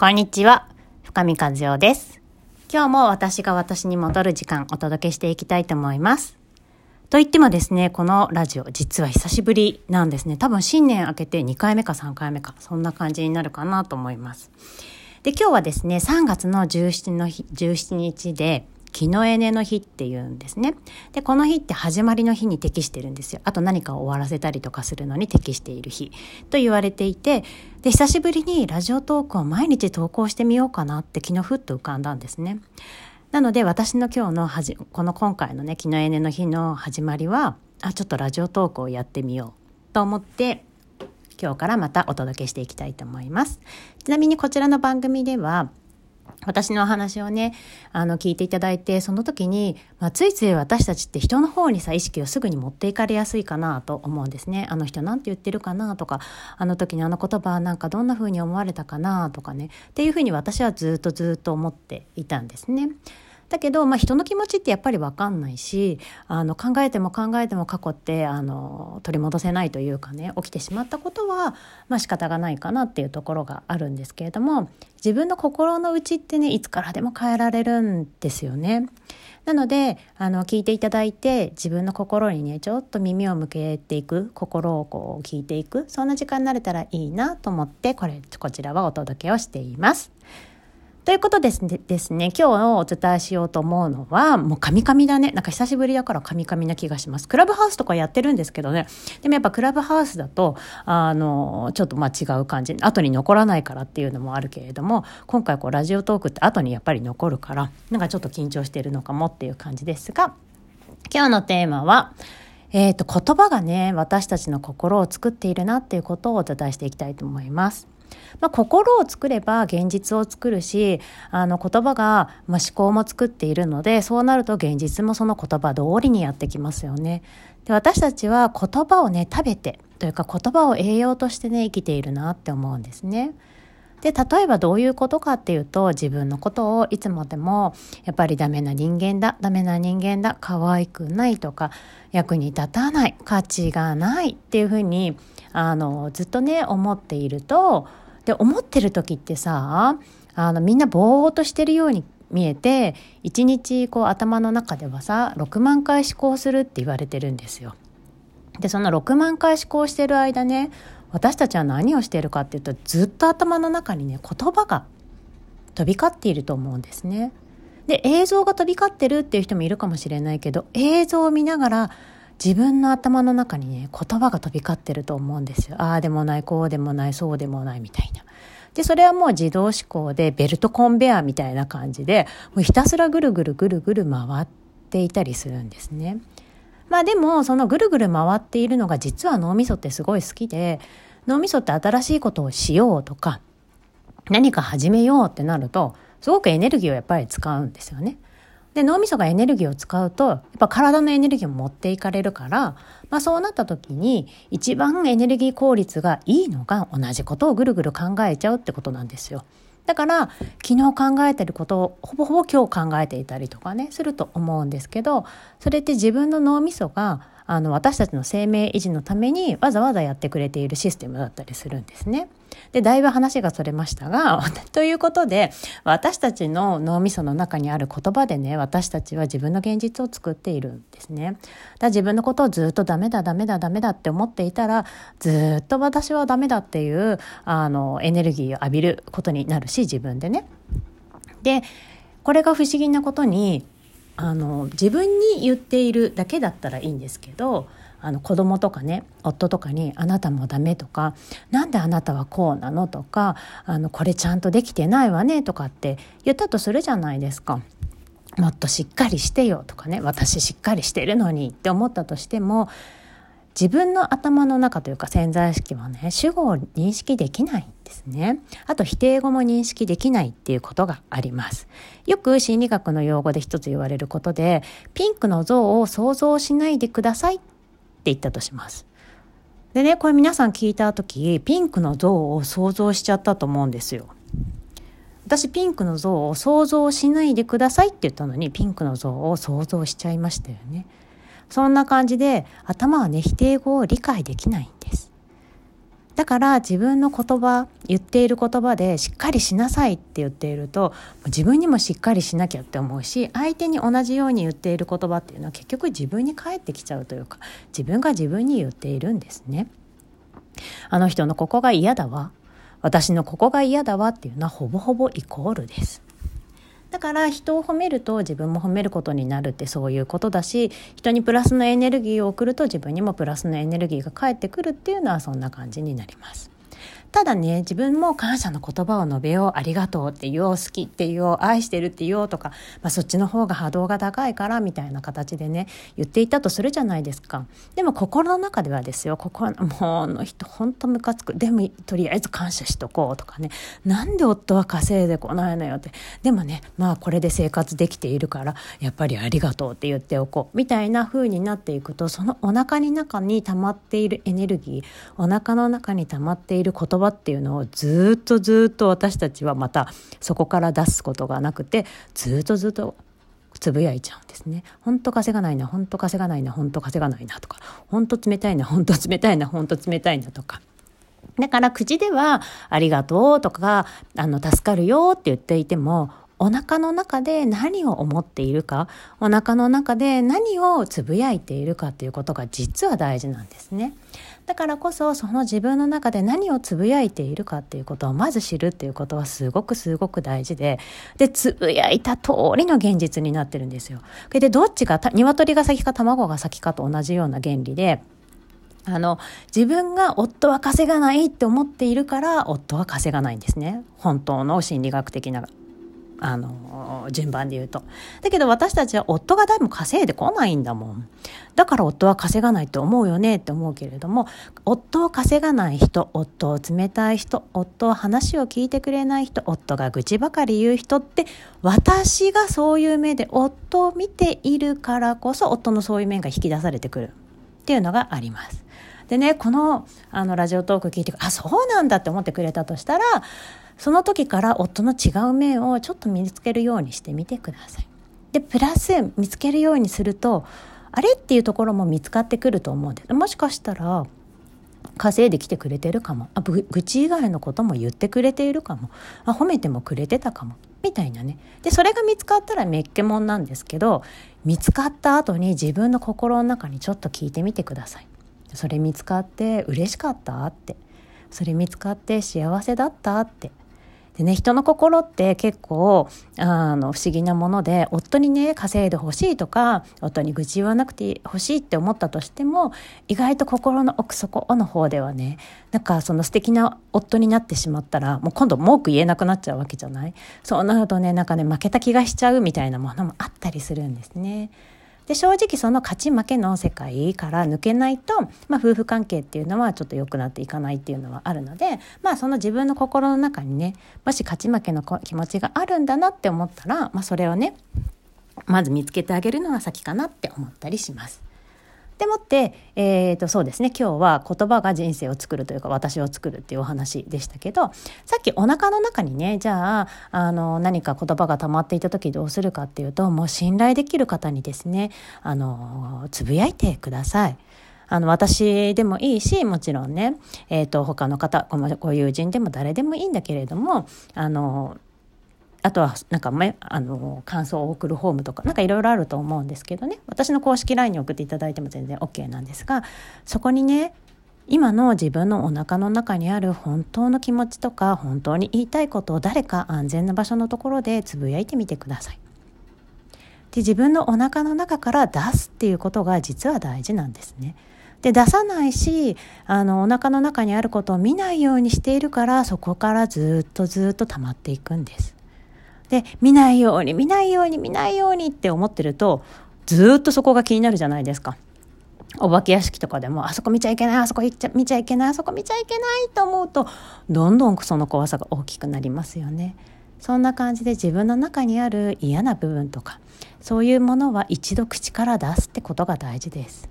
こんにちは、深見和代です。今日も私が私に戻る時間お届けしていきたいと思います。と言ってもですね、このラジオ実は久しぶりなんですね。多分新年明けて2回目か3回目か、そんな感じになるかなと思います。で、今日はですね、3月の17の日、17日で、木のエネの日っていうんですね。で、この日って始まりの日に適してるんですよ。あと何かを終わらせたりとかするのに適している日と言われていて、で、久しぶりにラジオトークを毎日投稿してみようかなって昨日ふっと浮かんだんですね。なので私の今日のはじ、この今回のね、木のエネの日の始まりは、あ、ちょっとラジオトークをやってみようと思って、今日からまたお届けしていきたいと思います。ちなみにこちらの番組では、私のお話をね、あの、聞いていただいて、その時に、まあ、ついつい私たちって人の方にさ、意識をすぐに持っていかれやすいかなと思うんですね。あの人なんて言ってるかなとか、あの時にあの言葉なんかどんな風に思われたかなとかね、っていう風に私はずっとずっと思っていたんですね。だけど、まあ、人の気持ちってやっぱり分かんないしあの考えても考えても過去ってあの取り戻せないというかね起きてしまったことは、まあ仕方がないかなっていうところがあるんですけれども自分の心の内ってねいつからでも変えられるんですよね。なのであの聞いていただいて自分の心にねちょっと耳を向けていく心をこう聞いていくそんな時間になれたらいいなと思ってこれこちらはお届けをしています。ということですねですね、今日お伝えしようと思うのは、もうカミカミだね。なんか久しぶりだからカミカミな気がします。クラブハウスとかやってるんですけどね。でもやっぱクラブハウスだと、あの、ちょっとまあ違う感じ。後に残らないからっていうのもあるけれども、今回こうラジオトークって後にやっぱり残るから、なんかちょっと緊張してるのかもっていう感じですが、今日のテーマは、えっ、と、言葉がね、私たちの心を作っているなっていうことをお伝えしていきたいと思います。まあ、心を作れば現実を作るしあの言葉が、まあ、思考も作っているのでそうなると現実もその言葉通りにやってきますよね。で私たちは言葉をね食べてというか言葉を栄養としてね生きているなって思うんですね。で例えばどういうことかっていうと自分のことをいつまでもやっぱりダメな人間だダメな人間だ可愛くないとか役に立たない価値がないっていうふうにあのずっとね思っているとで思ってる時ってさあのみんなぼーっとしてるように見えて一日こう頭の中ではさ6万回思考するって言われてるんですよ。でその6万回思考してる間ね私たちは何をしてるかっていうとずっと頭の中にね言葉が飛び交っていると思うんですね。で映像が飛び交ってるっていう人もいるかもしれないけど映像を見ながら自分の頭の中にね言葉が飛び交ってると思うんですよ。ああでもないこうでもないそうでもないみたいな。でそれはもう自動思考でベルトコンベアみたいな感じでもうひたすらぐるぐるぐるぐる回っていたりするんですね。まあでもそのぐるぐる回っているのが実は脳みそってすごい好きで脳みそって新しいことをしようとか何か始めようってなるとすごくエネルギーをやっぱり使うんですよね。で脳みそがエネルギーを使うとやっぱ体のエネルギーを持っていかれるから、まあ、そうなった時に一番エネルギー効率がいいのが同じことをぐるぐる考えちゃうってことなんですよ。だから昨日考えてることをほぼほぼ今日考えていたりとかねすると思うんですけどそれって自分の脳みそがあの私たちの生命維持のためにわざわざやってくれているシステムだったりするんですね。でだいぶ話がそれましたが ということで私たちの脳みその中にある言葉でね私たちは自分の現実を作っているんですね。だ自分のことをずっとダメだダメだダメだって思っていたらずっと私はダメだっていうあのエネルギーを浴びることになるし自分でね。でこれが不思議なことにあの自分に言っているだけだったらいいんですけどあの子供とかね夫とかに「あなたもダメ」とか「何であなたはこうなの?」とかあの「これちゃんとできてないわね」とかって言ったとするじゃないですか。もっとしっかりしてよとかね私しっかりしてるのにって思ったとしても自分の頭の中というか潜在意識はね主語を認識できないんですね。あと否定語も認識できないっていうことがあります。よく心理学の用語で一つ言われることでピンクの像を想像しないでくださいって言ったとします。でねこれ皆さん聞いた時ピンクの像を想像しちゃったと思うんですよ。私ピンクの像を想像しないでくださいって言ったのにピンクの像を想像しちゃいましたよね。そんな感じで頭はね否定語を理解できないんですだから自分の言葉言っている言葉でしっかりしなさいって言っていると自分にもしっかりしなきゃって思うし相手に同じように言っている言葉っていうのは結局自分に返ってきちゃうというか自分が自分に言っているんですね。あの人のここが嫌だわ私のここが嫌だわっていうのはほぼほぼイコールです。だから人を褒めると自分も褒めることになるってそういうことだし人にプラスのエネルギーを送ると自分にもプラスのエネルギーが返ってくるっていうのはそんな感じになります。ただね、自分も感謝の言葉を述べよう、ありがとうって言おう、好きって言おう、愛してるって言おうとか、まあ、そっちの方が波動が高いからみたいな形でね、言っていたとするじゃないですか。でも心の中ではですよ、ここはもうあの人ほんとムカつく。でもとりあえず感謝しとこうとかね。なんで夫は稼いでこないのよって。でもね、まあこれで生活できているから、やっぱりありがとうって言っておこう。みたいな風になっていくと、そのお腹に中に溜まっているエネルギー、お腹の中に溜まっている言葉葉っていうのをずっとずっと私たちはまたそこから出すことがなくてずっとずっとつぶやいちゃうんですね。ほんと稼がないな、ほんと稼がないな、ほんと稼がないなとか、ほんと冷たいな、ほんと冷たいな、ほんと冷たいなとか。だから口ではありがとうとか、あの、助かるよって言っていても、お腹の中で何を思っているか、お腹の中で何をつぶやいているかっていうことが実は大事なんですね。だからこそその自分の中で何をつぶやいているかっていうことをまず知るっていうことはすごくすごく大事で、で、つぶやいた通りの現実になってるんですよ。で、どっちが、鶏が先か卵が先かと同じような原理で、あの、自分が夫は稼がないって思っているから、夫は稼がないんですね。本当の心理学的なあの、順番で言うと。だけど私たちは夫が誰も稼いでこないんだもん。だから夫は稼がないと思うよねって思うけれども、夫を稼がない人、夫を冷たい人、夫を話を聞いてくれない人、夫が愚痴ばかり言う人って、私がそういう目で夫を見ているからこそ、夫のそういう面が引き出されてくるっていうのがあります。でね、この、あの、ラジオトーク聞いて、あ、そうなんだって思ってくれたとしたら、その時から夫の違う面をちょっと見つけるようにしてみてください。で、プラス見つけるようにすると、あれっていうところも見つかってくると思う。んです。もしかしたら、稼いできてくれてるかも。あ愚痴以外のことも言ってくれているかも。あ褒めてもくれてたかも。みたいなね。でそれが見つかったらめっけもんなんですけど見つかった後に自分の心の中にちょっと聞いてみてください。それ見つかって嬉しかったって。それ見つかって幸せだったって。でね、人の心って結構、あの、不思議なもので、夫にね、稼いでほしいとか、夫に愚痴言わなくてほしいって思ったとしても、意外と心の奥底の方ではね、なんかその素敵な夫になってしまったら、もう今度文句言えなくなっちゃうわけじゃない？そうなるとね、なんかね、負けた気がしちゃうみたいなものもあったりするんですね。で正直その勝ち負けの世界から抜けないと、まあ、夫婦関係っていうのはちょっと良くなっていかないっていうのはあるので、まあ、その自分の心の中にねもし勝ち負けの気持ちがあるんだなって思ったら、まあ、それをねまず見つけてあげるのが先かなって思ったりします。でもって、えー、とそうですね今日は言葉が人生を作るというか私を作るっていうお話でしたけどさっきお腹の中にねじゃああの何か言葉が溜まっていた時どうするかっていうともう信頼できる方にですねあのつぶやいてください。あの、私でもいいし、もちろんね、えっ、ー、と、他の方、ご友人でも誰でもいいんだけれども、あの、あとはなんかめあの感想を送るフォームとかなんかいろいろあると思うんですけどね私の公式 LINE に送っていただいても全然 OK なんですがそこにね今の自分のお腹の中にある本当の気持ちとか本当に言いたいことを誰か安全な場所のところでつぶやいてみてください。で自分のお腹の中から出すっていうことが実は大事なんですね。で出さないしあのお腹の中にあることを見ないようにしているからそこからずっとずっと溜まっていくんです。で、見ないように、見ないように、見ないようにって思ってると、ずっとそこが気になるじゃないですか。お化け屋敷とかでも、あそこ見ちゃいけない、あそこ行っちゃ見ちゃいけない、あそこ見ちゃいけないと思うと、どんどんその怖さが大きくなりますよね。そんな感じで自分の中にある嫌な部分とか、そういうものは一度口から出すってことが大事です。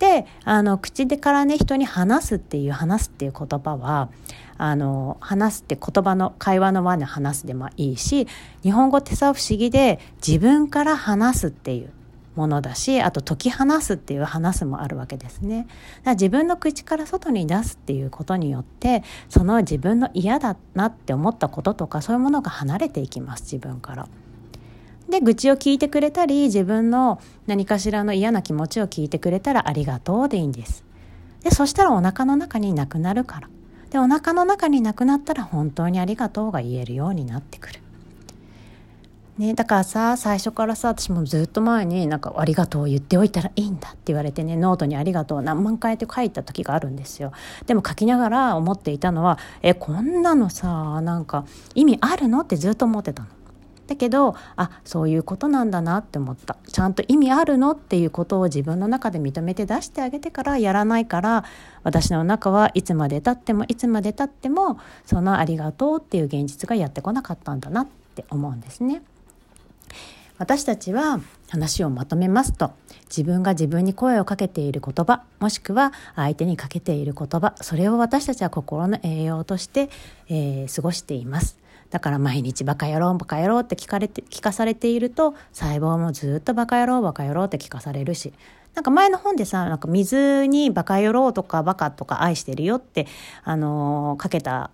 であの口でからね人に話すっていう話すっていう言葉はあの話すって言葉の会話の輪で話すでもいいし日本語ってさ不思議で自分から話すっていうものだしあと解き放すっていう話すもあるわけですね。だから自分の口から外に出すっていうことによってその自分の嫌だなって思ったこととかそういうものが離れていきます自分から。で愚痴を聞いてくれたり自分の何かしらの嫌な気持ちを聞いてくれたらありがとうでいいんです。でそしたらお腹の中になくなるから。でお腹の中になくなったら本当にありがとうが言えるようになってくる。ね、だからさ最初からさ私もずっと前になんか「ありがとう言っておいたらいいんだ」って言われてねノートに「ありがとう」何万回って書いた時があるんですよでも書きながら思っていたのは「えこんなのさなんか意味あるの?」ってずっと思ってたの。だけどあそういうことなんだなって思ったちゃんと意味あるのっていうことを自分の中で認めて出してあげてからやらないから私の中はいつまでたってもいつまでたってもそのありがとうっていう現実がやってこなかったんだなって思うんですね。私たちは話をまとめますと自分が自分に声をかけている言葉もしくは相手にかけている言葉それを私たちは心の栄養として、えー、過ごしていますだから毎日バカ野郎バカ野郎って聞かれて聞かされていると細胞もずっとバカ野郎バカ野郎って聞かされるしなんか前の本でさなんか水にバカ野郎とかバカとか愛してるよってあのー、かけた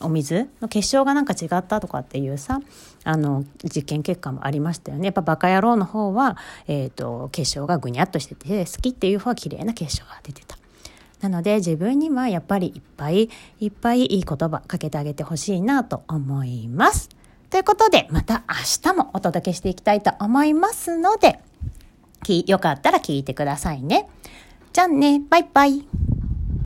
お水の結晶がなんか違ったとかっていうさあの実験結果もありましたよねやっぱバカ野郎の方は、えーと、結晶がぐにゃっとしてて好きっていう方は綺麗な結晶が出てた。なので自分にはやっぱりいっぱいいっぱいいい言葉かけてあげてほしいなと思います。ということでまた明日もお届けしていきたいと思いますのでよかったら聞いてくださいね。じゃあねバイバイ。